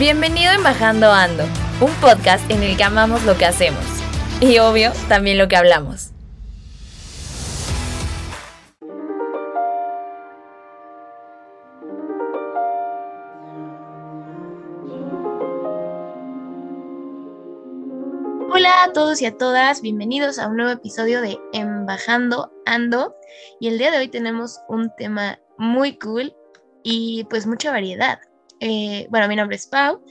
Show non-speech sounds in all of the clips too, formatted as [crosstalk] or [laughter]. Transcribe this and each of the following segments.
Bienvenido en Bajando Ando, un podcast en el que amamos lo que hacemos y obvio también lo que hablamos. Hola a todos y a todas, bienvenidos a un nuevo episodio de Embajando Ando y el día de hoy tenemos un tema muy cool y pues mucha variedad. Eh, bueno, mi nombre es Pau,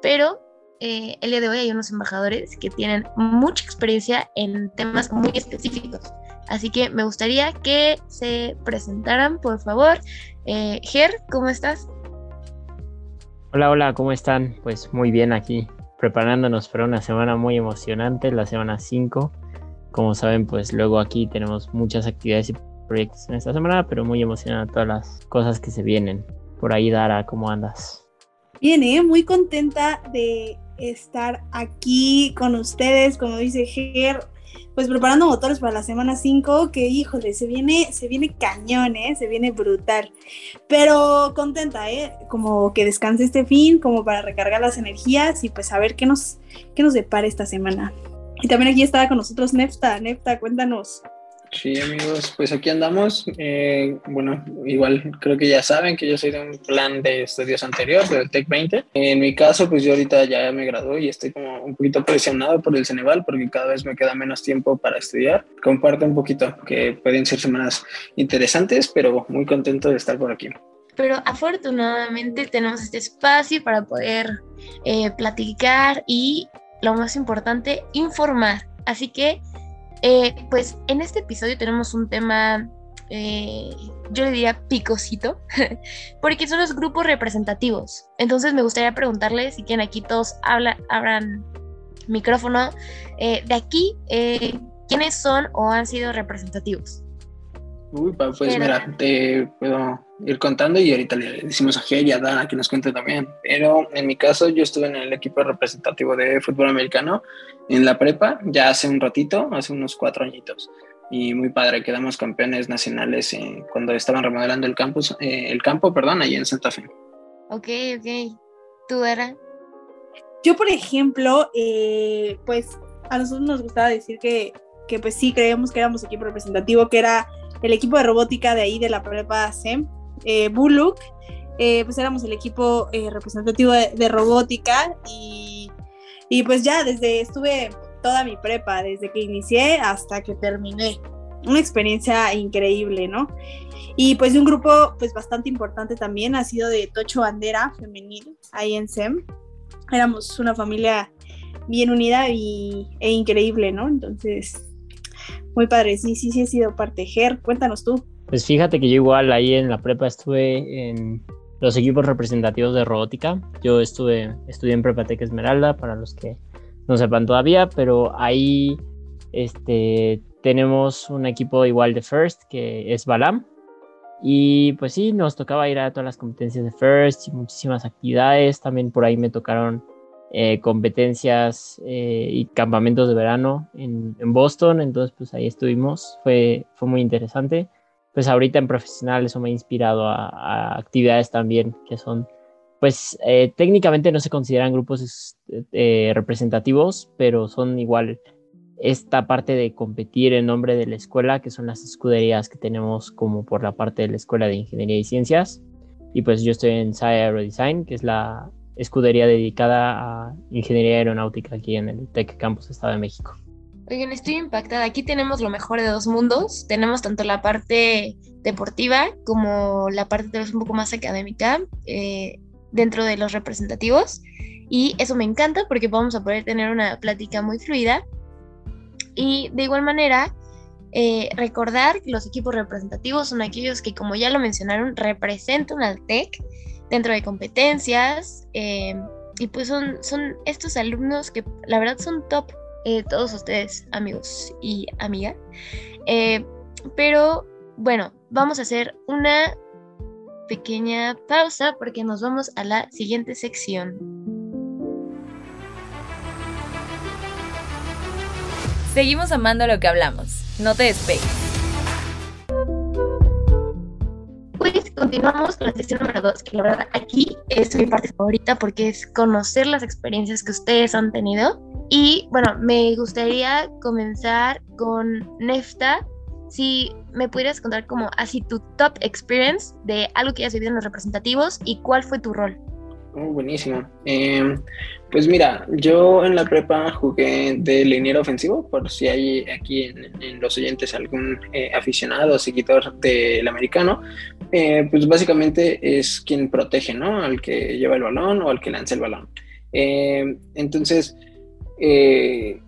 pero eh, el día de hoy hay unos embajadores que tienen mucha experiencia en temas muy específicos. Así que me gustaría que se presentaran, por favor. Eh, Ger, ¿cómo estás? Hola, hola, ¿cómo están? Pues muy bien aquí, preparándonos para una semana muy emocionante, la semana 5. Como saben, pues luego aquí tenemos muchas actividades y proyectos en esta semana, pero muy emocionada todas las cosas que se vienen. Por ahí, Dara, ¿cómo andas? Bien, ¿eh? muy contenta de estar aquí con ustedes, como dice Ger, pues preparando motores para la semana 5, que híjole, se viene, se viene cañón, ¿eh? se viene brutal. Pero contenta, ¿eh? Como que descanse este fin, como para recargar las energías y pues a ver qué nos, qué nos depara esta semana. Y también aquí estaba con nosotros Nefta. Nefta, cuéntanos. Sí, amigos, pues aquí andamos. Eh, bueno, igual creo que ya saben que yo soy de un plan de estudios anterior, del TEC 20. En mi caso, pues yo ahorita ya me gradué y estoy como un poquito presionado por el Ceneval porque cada vez me queda menos tiempo para estudiar. Comparto un poquito que pueden ser semanas interesantes, pero muy contento de estar por aquí. Pero afortunadamente tenemos este espacio para poder eh, platicar y, lo más importante, informar. Así que eh, pues en este episodio tenemos un tema, eh, yo le diría picosito, [laughs] porque son los grupos representativos. Entonces me gustaría preguntarles si quieren aquí todos habla, abran micrófono. Eh, de aquí, ¿quiénes son o han sido representativos? Uy, pues mira, te puedo ir contando y ahorita le decimos a G y a Dana que nos cuente también. Pero en mi caso, yo estuve en el equipo representativo de fútbol americano en la prepa ya hace un ratito, hace unos cuatro añitos. Y muy padre, quedamos campeones nacionales cuando estaban remodelando el campus, eh, el campo, perdón, ahí en Santa Fe. Ok, ok. ¿Tú, era? Yo, por ejemplo, eh, pues a nosotros nos gustaba decir que, que pues sí creíamos que éramos equipo representativo, que era el equipo de robótica de ahí de la prepa SEM, eh, Bullock, eh, pues éramos el equipo eh, representativo de, robótica y, y, pues ya desde estuve toda mi prepa, desde que inicié hasta que terminé. Una experiencia increíble, ¿no? Y pues de un grupo pues bastante importante también ha sido de Tocho Bandera femenil ahí en SEM. Éramos una familia bien unida y, e increíble, ¿no? Entonces, muy padre, sí, sí, sí he sido parte. Ger, cuéntanos tú. Pues fíjate que yo igual ahí en la prepa estuve en los equipos representativos de robótica. Yo estuve, estudié en Prepatec Esmeralda, para los que no sepan todavía, pero ahí este, tenemos un equipo igual de First, que es Balam. Y pues sí, nos tocaba ir a todas las competencias de First y muchísimas actividades. También por ahí me tocaron eh, competencias eh, y campamentos de verano en, Boston, entonces pues ahí estuvimos, fue, fue muy interesante. Pues ahorita en profesional eso me ha inspirado a, actividades también que son, pues eh, técnicamente no se consideran grupos representativos, pero son igual esta parte de competir en nombre de la escuela, que son las escuderías que tenemos como por la parte de la Escuela de Ingeniería y Ciencias. Y pues yo estoy en SAE Aerodesign, que es la, escudería dedicada a ingeniería aeronáutica aquí en el Tech Campus Estado de México. Oigan, estoy impactada. Aquí tenemos lo mejor de dos mundos. Tenemos tanto la parte deportiva como la parte tal vez un poco más académica eh, dentro de los representativos. Y eso me encanta porque vamos a poder tener una plática muy fluida. Y de igual manera, eh, recordar que los equipos representativos son aquellos que, como ya lo mencionaron, representan al TEC dentro de competencias, eh, y pues son, son estos alumnos que la verdad son top, eh, todos ustedes, amigos y amiga. Eh, pero bueno, vamos a hacer una pequeña pausa porque nos vamos a la siguiente sección. Seguimos amando lo que hablamos. No te despegues. Pues continuamos con la sección número 2, que la verdad aquí es mi parte favorita porque es conocer las experiencias que ustedes han tenido. Y bueno, me gustaría comenzar con Nefta. Si me pudieras contar como así tu top experience de algo que hayas vivido en los representativos y cuál fue tu rol. Oh, buenísimo. Em, pues mira, yo en la prepa jugué de liniero ofensivo, por si hay aquí en, los oyentes algún eh, aficionado o seguidor del americano, eh, pues básicamente es quien protege, ¿no? Al que lleva el balón o al que lanza el balón. Em, entonces, eh,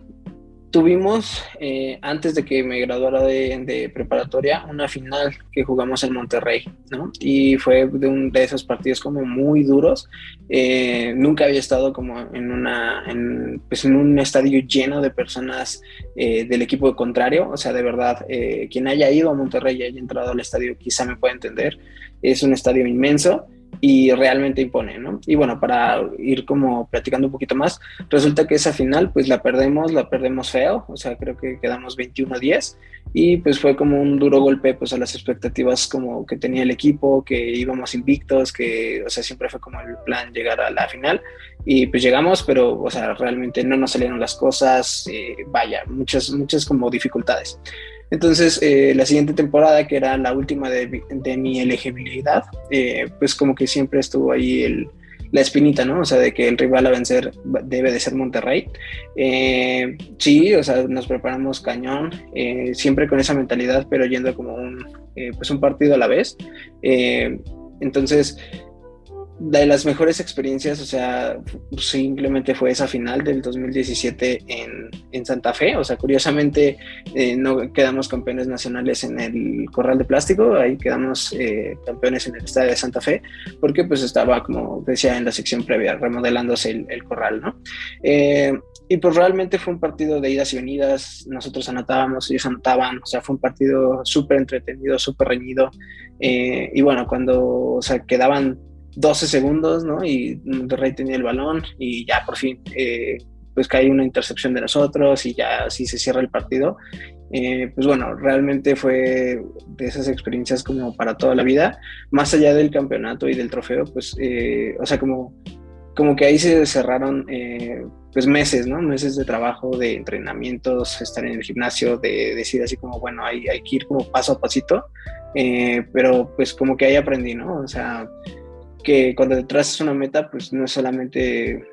Tuvimos, eh, antes de que me graduara de, preparatoria, una final que jugamos en Monterrey, ¿no? Y fue de, un, de esos partidos como muy duros. Eh, nunca había estado como en, una, en, pues en un estadio lleno de personas del equipo contrario. O sea, de verdad, quien haya ido a Monterrey y haya entrado al estadio quizá me pueda entender. Es un estadio inmenso y realmente impone, ¿no? Y bueno, para ir como platicando un poquito más, resulta que esa final pues la perdemos, la perdemos feo, o sea, creo que quedamos 21-10 y pues fue como un duro golpe pues a las expectativas como que tenía el equipo, que íbamos invictos, que, o sea, siempre fue como el plan llegar a la final y pues llegamos, pero, o sea, realmente no nos salieron las cosas, eh, vaya, muchas, muchas como dificultades. Entonces, eh, la siguiente temporada, que era la última de, mi elegibilidad, eh, pues como que siempre estuvo ahí el, la espinita, ¿no? O sea, de que el rival a vencer debe de ser Monterrey. Eh, sí, o sea, nos preparamos cañón, siempre con esa mentalidad, pero yendo como un, pues un partido a la vez. entonces, de las mejores experiencias, o sea, simplemente fue esa final del 2017 en, en Santa Fe. O sea, curiosamente eh, no quedamos campeones nacionales en el Corral de Plástico, ahí quedamos eh, campeones en el Estadio de Santa Fe, porque pues estaba, como decía en la sección previa, remodelándose el, corral, ¿no? Eh, y pues realmente fue un partido de idas y venidas, nosotros anotábamos, ellos anotaban, o sea, fue un partido súper entretenido, súper reñido. y bueno, cuando o sea, quedaban 12 segundos, ¿no? Y Monterrey tenía el balón y ya por fin, eh, pues cae una intercepción de nosotros y ya así se cierra el partido. Eh, pues bueno, realmente fue de esas experiencias como para toda la vida, más allá del campeonato y del trofeo, pues, eh, o sea, como, como que ahí se cerraron pues meses, ¿no? Meses de trabajo, de entrenamientos, estar en el gimnasio, de decir así como, bueno, hay, hay que ir como paso a pasito, pero pues como que ahí aprendí, ¿no? O sea, que cuando te traces una meta, pues no es solamente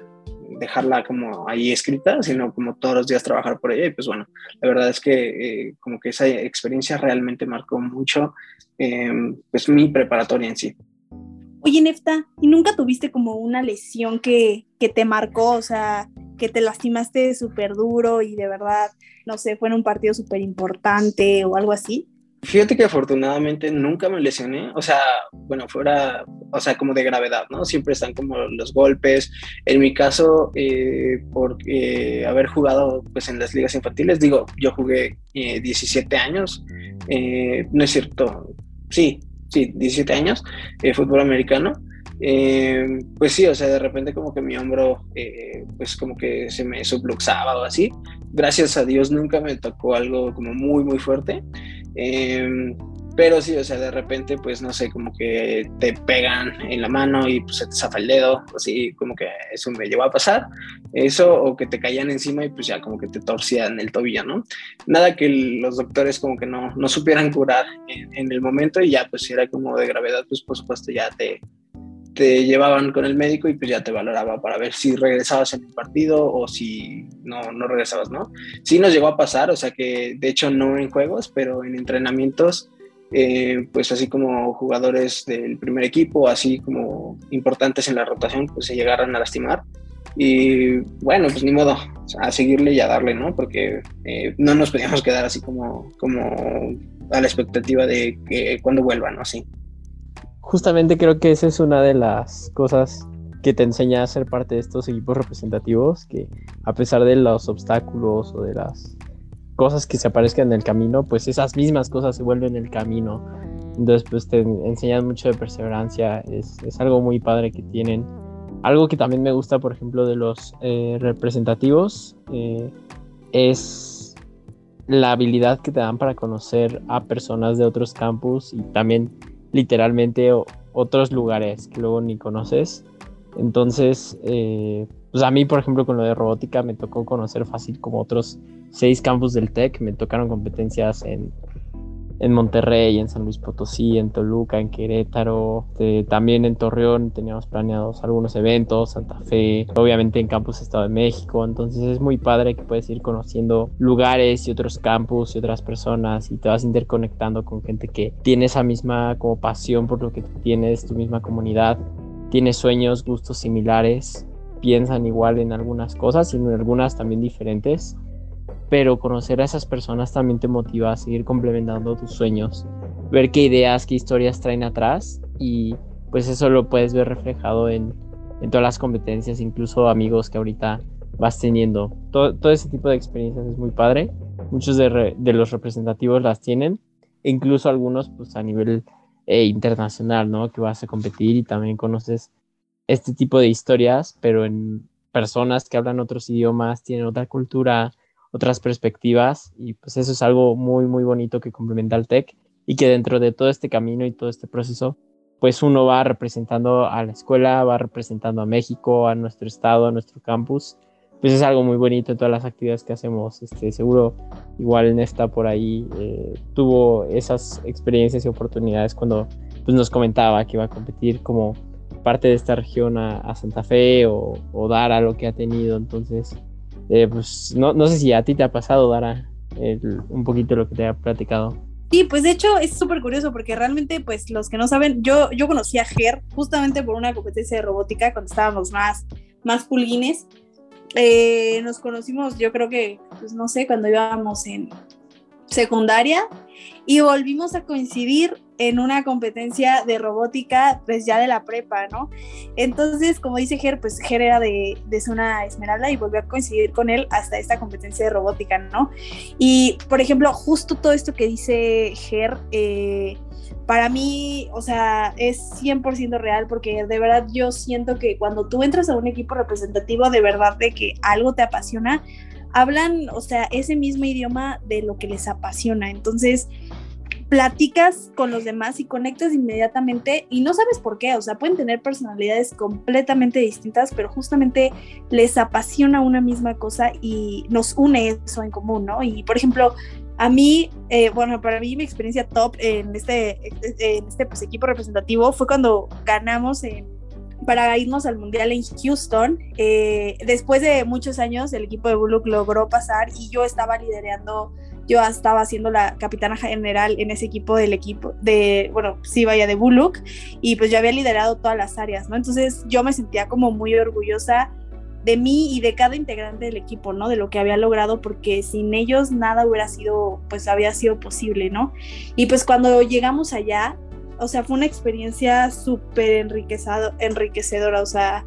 dejarla como ahí escrita, sino como todos los días trabajar por ella. Y pues bueno, la verdad es que eh, como que esa experiencia realmente marcó mucho em, pues mi preparatoria en sí. Oye, Nefta, ¿y nunca tuviste como una lesión que, que te marcó? O sea, que te lastimaste súper duro y de verdad, no sé, fue en un partido súper importante o algo así. Fíjate que afortunadamente nunca me lesioné, o sea, bueno, fuera, o sea, como de gravedad, ¿no? Siempre están como los golpes. En mi caso, eh, por eh, haber jugado pues en las ligas infantiles, digo, yo jugué 17 eh, años, no es cierto, sí, sí, 17 años, fútbol americano. pues sí, o sea, de repente como que mi hombro, pues como que se me subluxaba o así. Gracias a Dios nunca me tocó algo como muy, muy fuerte. Em, pero sí, o sea, de repente, pues no sé, como que te pegan en la mano y pues se te zafa el dedo, así como que eso me llevó a pasar. Eso, o que te caían encima y pues ya como que te torcían el tobillo, ¿no? Nada que los doctores como que no, no supieran curar en, en el momento y ya pues si era como de gravedad, pues por supuesto ya te, te llevaban con el médico y pues ya te valoraba para ver si regresabas en el partido o si no, no regresabas, ¿no? Sí nos llegó a pasar, o sea que de hecho no en juegos, pero en entrenamientos, eh, pues así como jugadores del primer equipo, así como importantes en la rotación, pues se llegaron a lastimar. Y bueno, pues ni modo, a seguirle y a darle, ¿no? Porque eh, no nos podíamos quedar así como, como a la expectativa de que cuando vuelvan, ¿no? Sí justamente creo que esa es una de las cosas que te enseña a ser parte de estos equipos representativos que a pesar de los obstáculos o de las cosas que se aparezcan en el camino, pues esas mismas cosas se vuelven el camino. Entonces, pues te enseñan mucho de perseverancia, es, es algo muy padre que tienen. Algo que también me gusta, por ejemplo, de los eh, representativos eh, es la habilidad que te dan para conocer a personas de otros campus y también literalmente otros lugares que luego ni conoces. Entonces, eh, pues a mí, por ejemplo, con lo de robótica me tocó conocer fácil como otros seis campus del TEC. Me tocaron competencias en, en Monterrey, en San Luis Potosí, en Toluca, en Querétaro, eh, también en Torreón teníamos planeados algunos eventos, Santa Fe, obviamente en Campus Estado de México, entonces es muy padre que puedes ir conociendo lugares y otros campus y otras personas y te vas interconectando con gente que tiene esa misma como pasión por lo que tienes, tu misma comunidad tiene sueños, gustos similares, piensan igual en algunas cosas y en algunas también diferentes, pero conocer a esas personas también te motiva a seguir complementando tus sueños, ver qué ideas, qué historias traen atrás y pues eso lo puedes ver reflejado en, en todas las competencias, incluso amigos que ahorita vas teniendo. Todo, todo ese tipo de experiencias es muy padre. Muchos de, de los representativos las tienen, e incluso algunos pues a nivel eh, internacional, ¿no? Que vas a competir y también conoces este tipo de historias, pero en personas que hablan otros idiomas, tienen otra cultura, otras perspectivas y pues eso es algo muy, muy bonito que complementa al TEC y que dentro de todo este camino y todo este proceso, pues uno va representando a la escuela, va representando a México, a nuestro estado, a nuestro campus pues es algo muy bonito en todas las actividades que hacemos. Este, seguro igual Nesta por ahí eh, tuvo esas experiencias y oportunidades cuando pues, nos comentaba que iba a competir como parte de esta región a, Santa Fe o, dar a lo que ha tenido. Entonces, eh, pues no, no, sé si a ti te ha pasado, Dara, un poquito lo que te ha platicado. Sí, pues de hecho es súper curioso porque realmente, pues los que no saben, yo, yo conocí a Ger justamente por una competencia de robótica cuando estábamos más, más pulguines eh, nos conocimos, yo creo que, pues no sé, cuando íbamos en secundaria y volvimos a coincidir en una competencia de robótica, pues ya de la prepa, ¿no? Entonces, como dice Ger, pues Ger era de, de zona Esmeralda y volvió a coincidir con él hasta esta competencia de robótica, ¿no? Y, por ejemplo, justo todo esto que dice Ger, eh, para mí, o sea, es 100% real porque de verdad yo siento que cuando tú entras a un equipo representativo, de verdad de que algo te apasiona, hablan, o sea, ese mismo idioma de lo que les apasiona. Entonces, platicas con los demás y conectas inmediatamente y no sabes por qué, o sea, pueden tener personalidades completamente distintas, pero justamente les apasiona una misma cosa y nos une eso en común, ¿no? Y por ejemplo, a mí, eh, bueno, para mí mi experiencia top en este, en este pues, equipo representativo fue cuando ganamos para irnos al Mundial en Houston. Eh, después de muchos años, el equipo de Bullock logró pasar y yo estaba liderando, yo estaba siendo la capitana general en ese equipo del equipo de, bueno, sí, vaya, de Bullock, y pues yo había liderado todas las áreas, ¿no? Entonces yo me sentía como muy orgullosa de mí y de cada integrante del equipo, ¿no? De lo que había logrado, porque sin ellos nada hubiera sido, pues había sido posible, ¿no? Y pues cuando llegamos allá, o sea, fue una experiencia súper enriquecedora, o sea,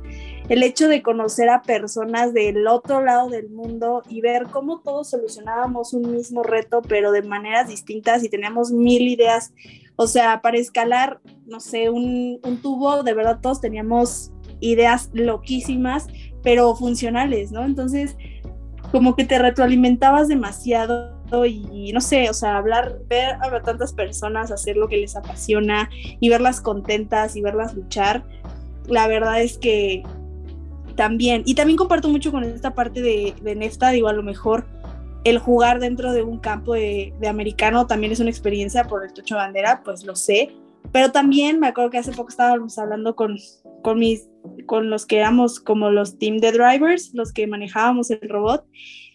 el hecho de conocer a personas del otro lado del mundo y ver cómo todos solucionábamos un mismo reto, pero de maneras distintas y teníamos mil ideas. O sea, para escalar, no sé, un, un tubo, de verdad todos teníamos ideas loquísimas pero funcionales, ¿no? Entonces, como que te retroalimentabas demasiado y no sé, o sea, hablar, ver a tantas personas hacer lo que les apasiona y verlas contentas y verlas luchar, la verdad es que también, y también comparto mucho con esta parte de, de Nefta, digo, a lo mejor el jugar dentro de un campo de, americano también es una experiencia por el Tocho Bandera, pues lo sé, pero también me acuerdo que hace poco estábamos hablando con, con, mis, con los que éramos como los team de drivers, los que manejábamos el robot,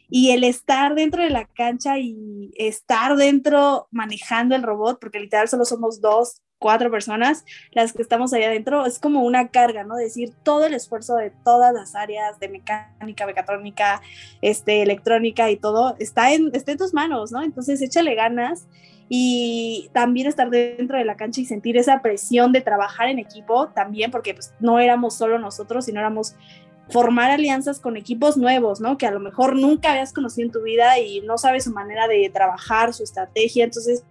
y el estar dentro de la cancha y estar dentro manejando el robot, porque literal solo somos dos, cuatro personas las que estamos allá adentro, es como una carga, ¿no? Decir todo el esfuerzo de todas las áreas de mecánica, mecatrónica, este, electrónica y todo, está en, está en tus manos, ¿no? Entonces échale ganas y también estar dentro de la cancha y sentir esa presión de trabajar en equipo también, porque pues, no éramos solo nosotros, sino éramos formar alianzas con equipos nuevos, ¿no? Que a lo mejor nunca habías conocido en tu vida y no sabes su manera de trabajar, su estrategia, entonces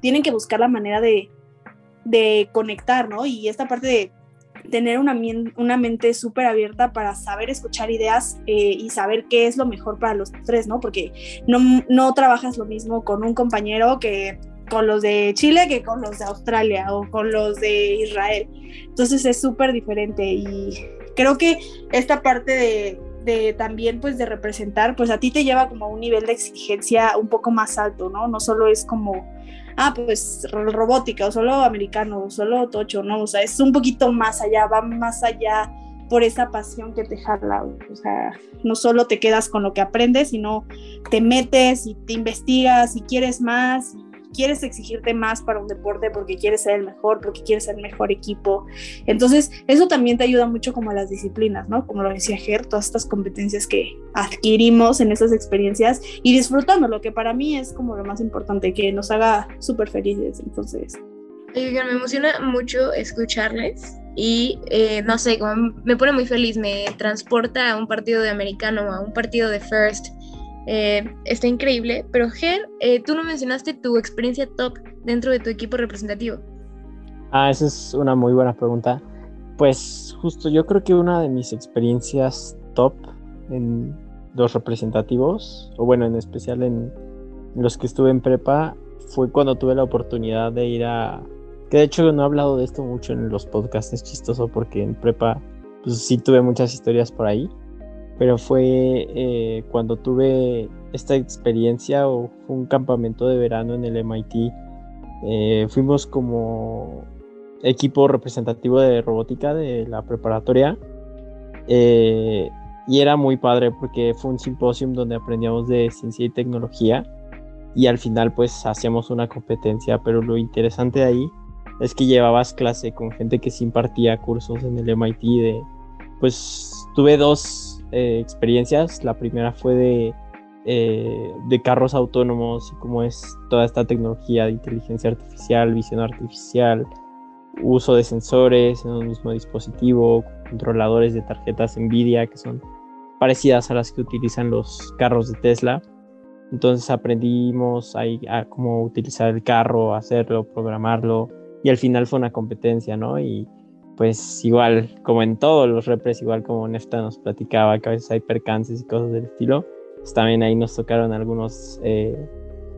tienen que buscar la manera de, de conectar, ¿no? Y esta parte de tener una, una mente súper abierta para saber escuchar ideas eh, y saber qué es lo mejor para los tres, ¿no? Porque no, no trabajas lo mismo con un compañero que con los de Chile que con los de Australia o con los de Israel. Entonces es súper diferente y creo que esta parte de, de, también pues de representar, pues a ti te lleva como a un nivel de exigencia un poco más alto, ¿no? No solo es como ah, pues robótica o solo americano o solo tocho, ¿no? O sea, es un poquito más allá, va más allá por esa pasión que te jala. O sea, no solo te quedas con lo que aprendes, sino te metes y te investigas y quieres más quieres exigirte más para un deporte porque quieres ser el mejor, porque quieres ser el mejor equipo. Entonces, eso también te ayuda mucho como a las disciplinas, ¿no? Como lo decía Ger, todas estas competencias que adquirimos en esas experiencias y disfrutando, lo que para mí es como lo más importante, que nos haga súper felices. Entonces... me emociona mucho escucharles y eh, no sé, como me pone muy feliz, me transporta a un partido de americano, a un partido de first, eh, está increíble, pero Ger, eh, tú no mencionaste tu experiencia top dentro de tu equipo representativo. Ah, esa es una muy buena pregunta. Pues justo yo creo que una de mis experiencias top en los representativos, o bueno, en especial en los que estuve en prepa, fue cuando tuve la oportunidad de ir a... Que de hecho no he hablado de esto mucho en los podcasts, es chistoso porque en prepa pues sí tuve muchas historias por ahí pero fue eh, cuando tuve esta experiencia o fue un campamento de verano en el MIT. Eh, fuimos como equipo representativo de robótica de la preparatoria eh, y era muy padre porque fue un simposium donde aprendíamos de ciencia y tecnología y al final pues hacíamos una competencia, pero lo interesante de ahí es que llevabas clase con gente que se impartía cursos en el MIT de pues tuve dos eh, experiencias. La primera fue de, eh, de carros autónomos y cómo es toda esta tecnología de inteligencia artificial, visión artificial, uso de sensores en un mismo dispositivo, controladores de tarjetas Nvidia que son parecidas a las que utilizan los carros de Tesla. Entonces aprendimos ahí a cómo utilizar el carro, hacerlo, programarlo y al final fue una competencia, ¿no? Y pues igual, como en todos los repres, igual como Nefta nos platicaba, que a veces hay percances y cosas del estilo, pues también ahí nos tocaron algunos, eh,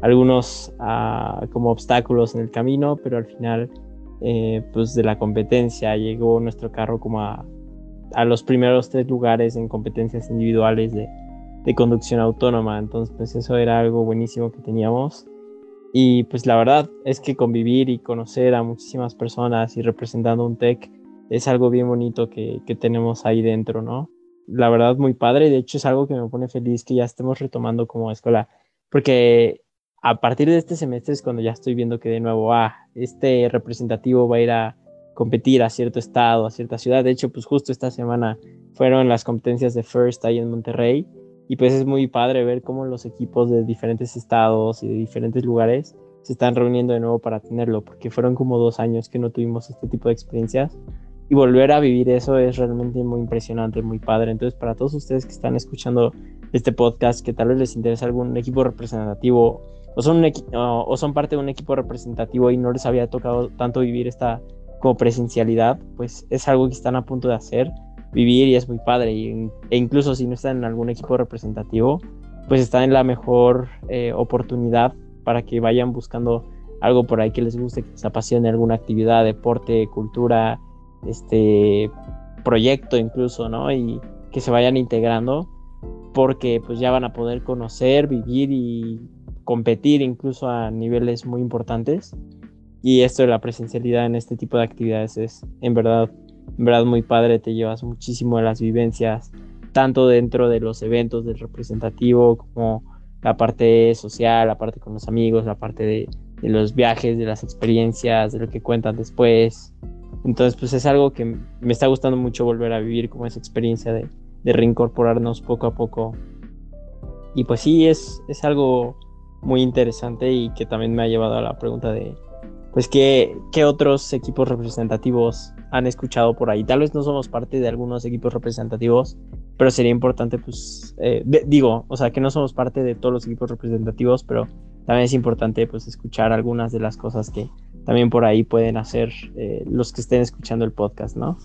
algunos ah, como obstáculos en el camino, pero al final, eh, pues de la competencia llegó nuestro carro como a, a los primeros tres lugares en competencias individuales de, de conducción autónoma, entonces pues eso era algo buenísimo que teníamos. Y pues la verdad es que convivir y conocer a muchísimas personas y representando un tech es algo bien bonito que, tenemos ahí dentro, ¿no? La verdad, muy padre. De hecho, es algo que me pone feliz que ya estemos retomando como escuela, porque a partir de este semestre es cuando ya estoy viendo que de nuevo, ah, este representativo va a ir a competir a cierto estado, a cierta ciudad. De hecho, pues justo esta semana fueron las competencias de First ahí en Monterrey. Y pues es muy padre ver cómo los equipos de diferentes estados y de diferentes lugares se están reuniendo de nuevo para tenerlo, porque fueron como dos años que no tuvimos este tipo de experiencias y volver a vivir eso es realmente muy impresionante, muy padre. Entonces, para todos ustedes que están escuchando este podcast, que tal vez les interesa algún equipo representativo o son, o son parte de un equipo representativo y no les había tocado tanto vivir esta como presencialidad, pues es algo que están a punto de hacer, vivir y es muy padre. e incluso si no están en algún equipo representativo, pues están en la mejor eh, oportunidad para que vayan buscando algo por ahí que les guste, que les apasione alguna actividad, deporte, cultura, este proyecto incluso, ¿no? Y que se vayan integrando porque pues ya van a poder conocer, vivir y competir incluso a niveles muy importantes. Y esto de la presencialidad en este tipo de actividades es en verdad, verdad muy padre, te llevas muchísimo de las vivencias, tanto dentro de los eventos del representativo como la parte social, la parte con los amigos, la parte de los viajes, de las experiencias, de lo que cuentan después, entonces, pues es algo que me está gustando mucho volver a vivir como esa experiencia de, reincorporarnos poco a poco. Y pues sí, es, es algo muy interesante y que también me ha llevado a la pregunta de, pues, ¿qué, qué otros equipos representativos han escuchado por ahí? Tal vez no somos parte de algunos equipos representativos, pero sería importante, pues, eh, digo, o sea, que no somos parte de todos los equipos representativos, pero también es importante, pues, escuchar algunas de las cosas que también por ahí pueden hacer eh, los que estén escuchando el podcast, ¿no?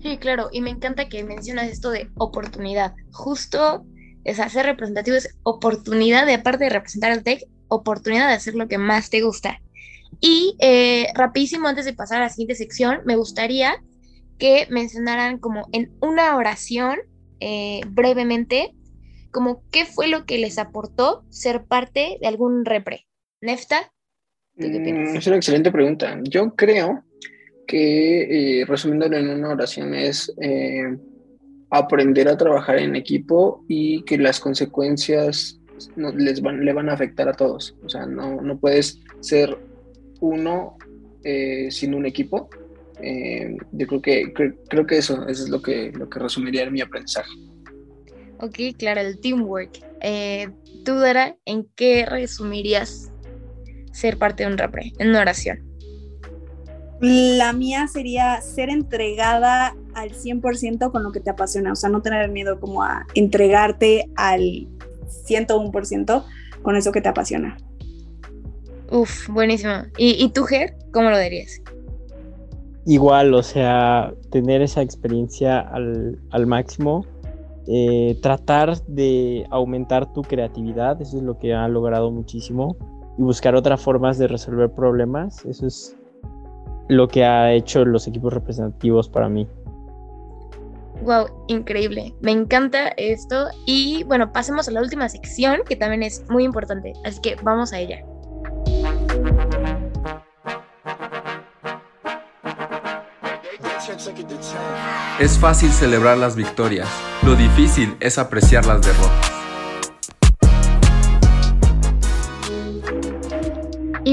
Sí, claro, y me encanta que mencionas esto de oportunidad. Justo es hacer representativo es oportunidad de, aparte de representar al TEC, oportunidad de hacer lo que más te gusta. Y eh, rapidísimo, antes de pasar a la siguiente sección, me gustaría que mencionaran como en una oración, eh, brevemente, como qué fue lo que les aportó ser parte de algún repre. Nefta, mm, es una excelente pregunta. Yo creo que, eh, resumiéndolo en una oración, es eh, aprender a trabajar en equipo y que las consecuencias les van, le van a afectar a todos. O sea, no, no puedes ser uno eh, sin un equipo. yo creo que, creo que eso, eso es lo que, lo que resumiría en mi aprendizaje. Ok, claro, el teamwork. ¿Tú, Dara, en qué resumirías ser parte de un repre? En una oración. La mía sería ser entregada al 100% con lo que te apasiona, o sea, no tener miedo como a entregarte al 101% con eso que te apasiona. Uf, buenísimo. ¿Y, tú, Ger, cómo lo dirías? Igual, o sea, tener esa experiencia al, máximo, eh, tratar de aumentar tu creatividad, eso es lo que ha logrado muchísimo, y buscar otras formas de resolver problemas, eso es lo que ha hecho los equipos representativos para mí. Wow, increíble. Me encanta esto. Y bueno, pasemos a la última sección que también es muy importante. Así que vamos a ella. Es fácil celebrar las victorias, lo difícil es apreciar las derrotas.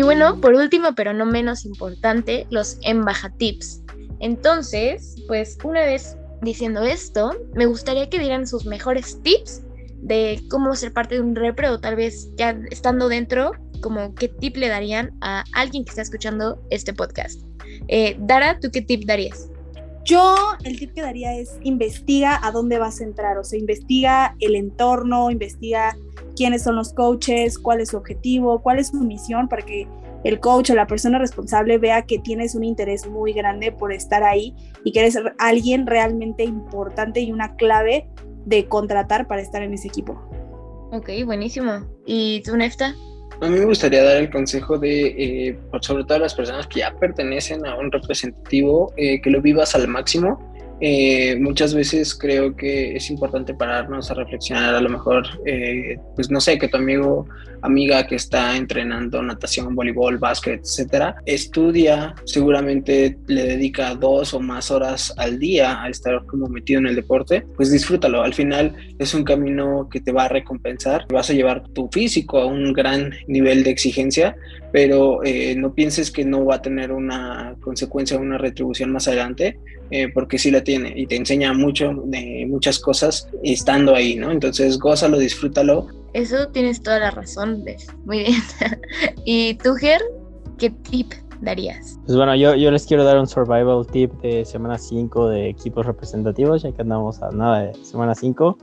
Bueno, por último, pero no menos importante, los embajatips. Entonces, pues una vez diciendo esto, me gustaría que dieran sus mejores tips de cómo ser parte de un repre o tal vez ya estando dentro, como qué tip le darían a alguien que está escuchando este podcast. Eh, Dara, ¿tú qué tip darías? Yo el tip que daría es investiga a dónde vas a entrar, o sea, investiga el entorno, investiga quiénes son los coaches, cuál es su objetivo, cuál es su misión para que el coach o la persona responsable vea que tienes un interés muy grande por estar ahí y que eres alguien realmente importante y una clave de contratar para estar en ese equipo. Ok, buenísimo. ¿Y tú, Nefta? A mí me gustaría dar el consejo de, eh, sobre todo a las personas que ya pertenecen a un representativo, eh, que lo vivas al máximo eh, muchas veces creo que es importante pararnos a reflexionar, a lo mejor, eh, pues no sé, que tu amigo, amiga que está entrenando natación, voleibol, básquet, etcétera, estudia, seguramente le dedica dos o más horas al día a estar como metido en el deporte, pues disfrútalo. Al final es un camino que te va a recompensar, vas a llevar tu físico a un gran nivel de exigencia, pero eh, no pienses que no va a tener una consecuencia, una retribución más adelante, eh, porque sí la tiene y te enseña mucho de muchas cosas estando ahí, ¿no? Entonces, gózalo, disfrútalo. Eso tienes toda la razón, Muy bien. [laughs] ¿Y tú, Ger, qué tip darías? Pues bueno, yo, yo les quiero dar un survival tip de semana 5 de equipos representativos, ya que andamos a nada de semana 5.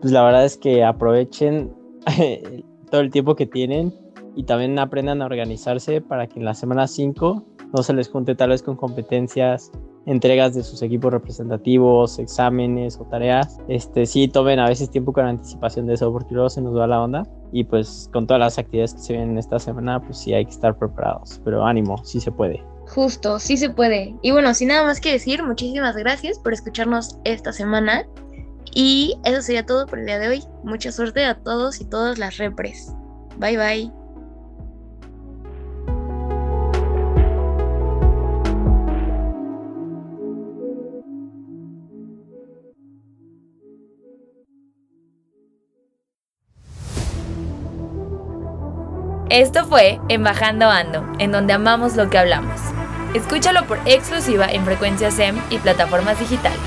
Pues la verdad es que aprovechen [laughs] todo el tiempo que tienen y también aprendan a organizarse para que en la semana 5 no se les junte tal vez con competencias, entregas de sus equipos representativos, exámenes o tareas. Este, sí tomen a veces tiempo con anticipación de eso porque luego se nos va la onda y pues con todas las actividades que se vienen esta semana pues sí hay que estar preparados, pero ánimo, sí se puede. Justo, sí se puede. Y bueno, sin nada más que decir, muchísimas gracias por escucharnos esta semana. Y eso sería todo por el día de hoy. Mucha suerte a todos y todas las repres. Bye bye. Esto fue Embajando Ando, en donde amamos lo que hablamos. Escúchalo por exclusiva en frecuencia SEM y plataformas digitales.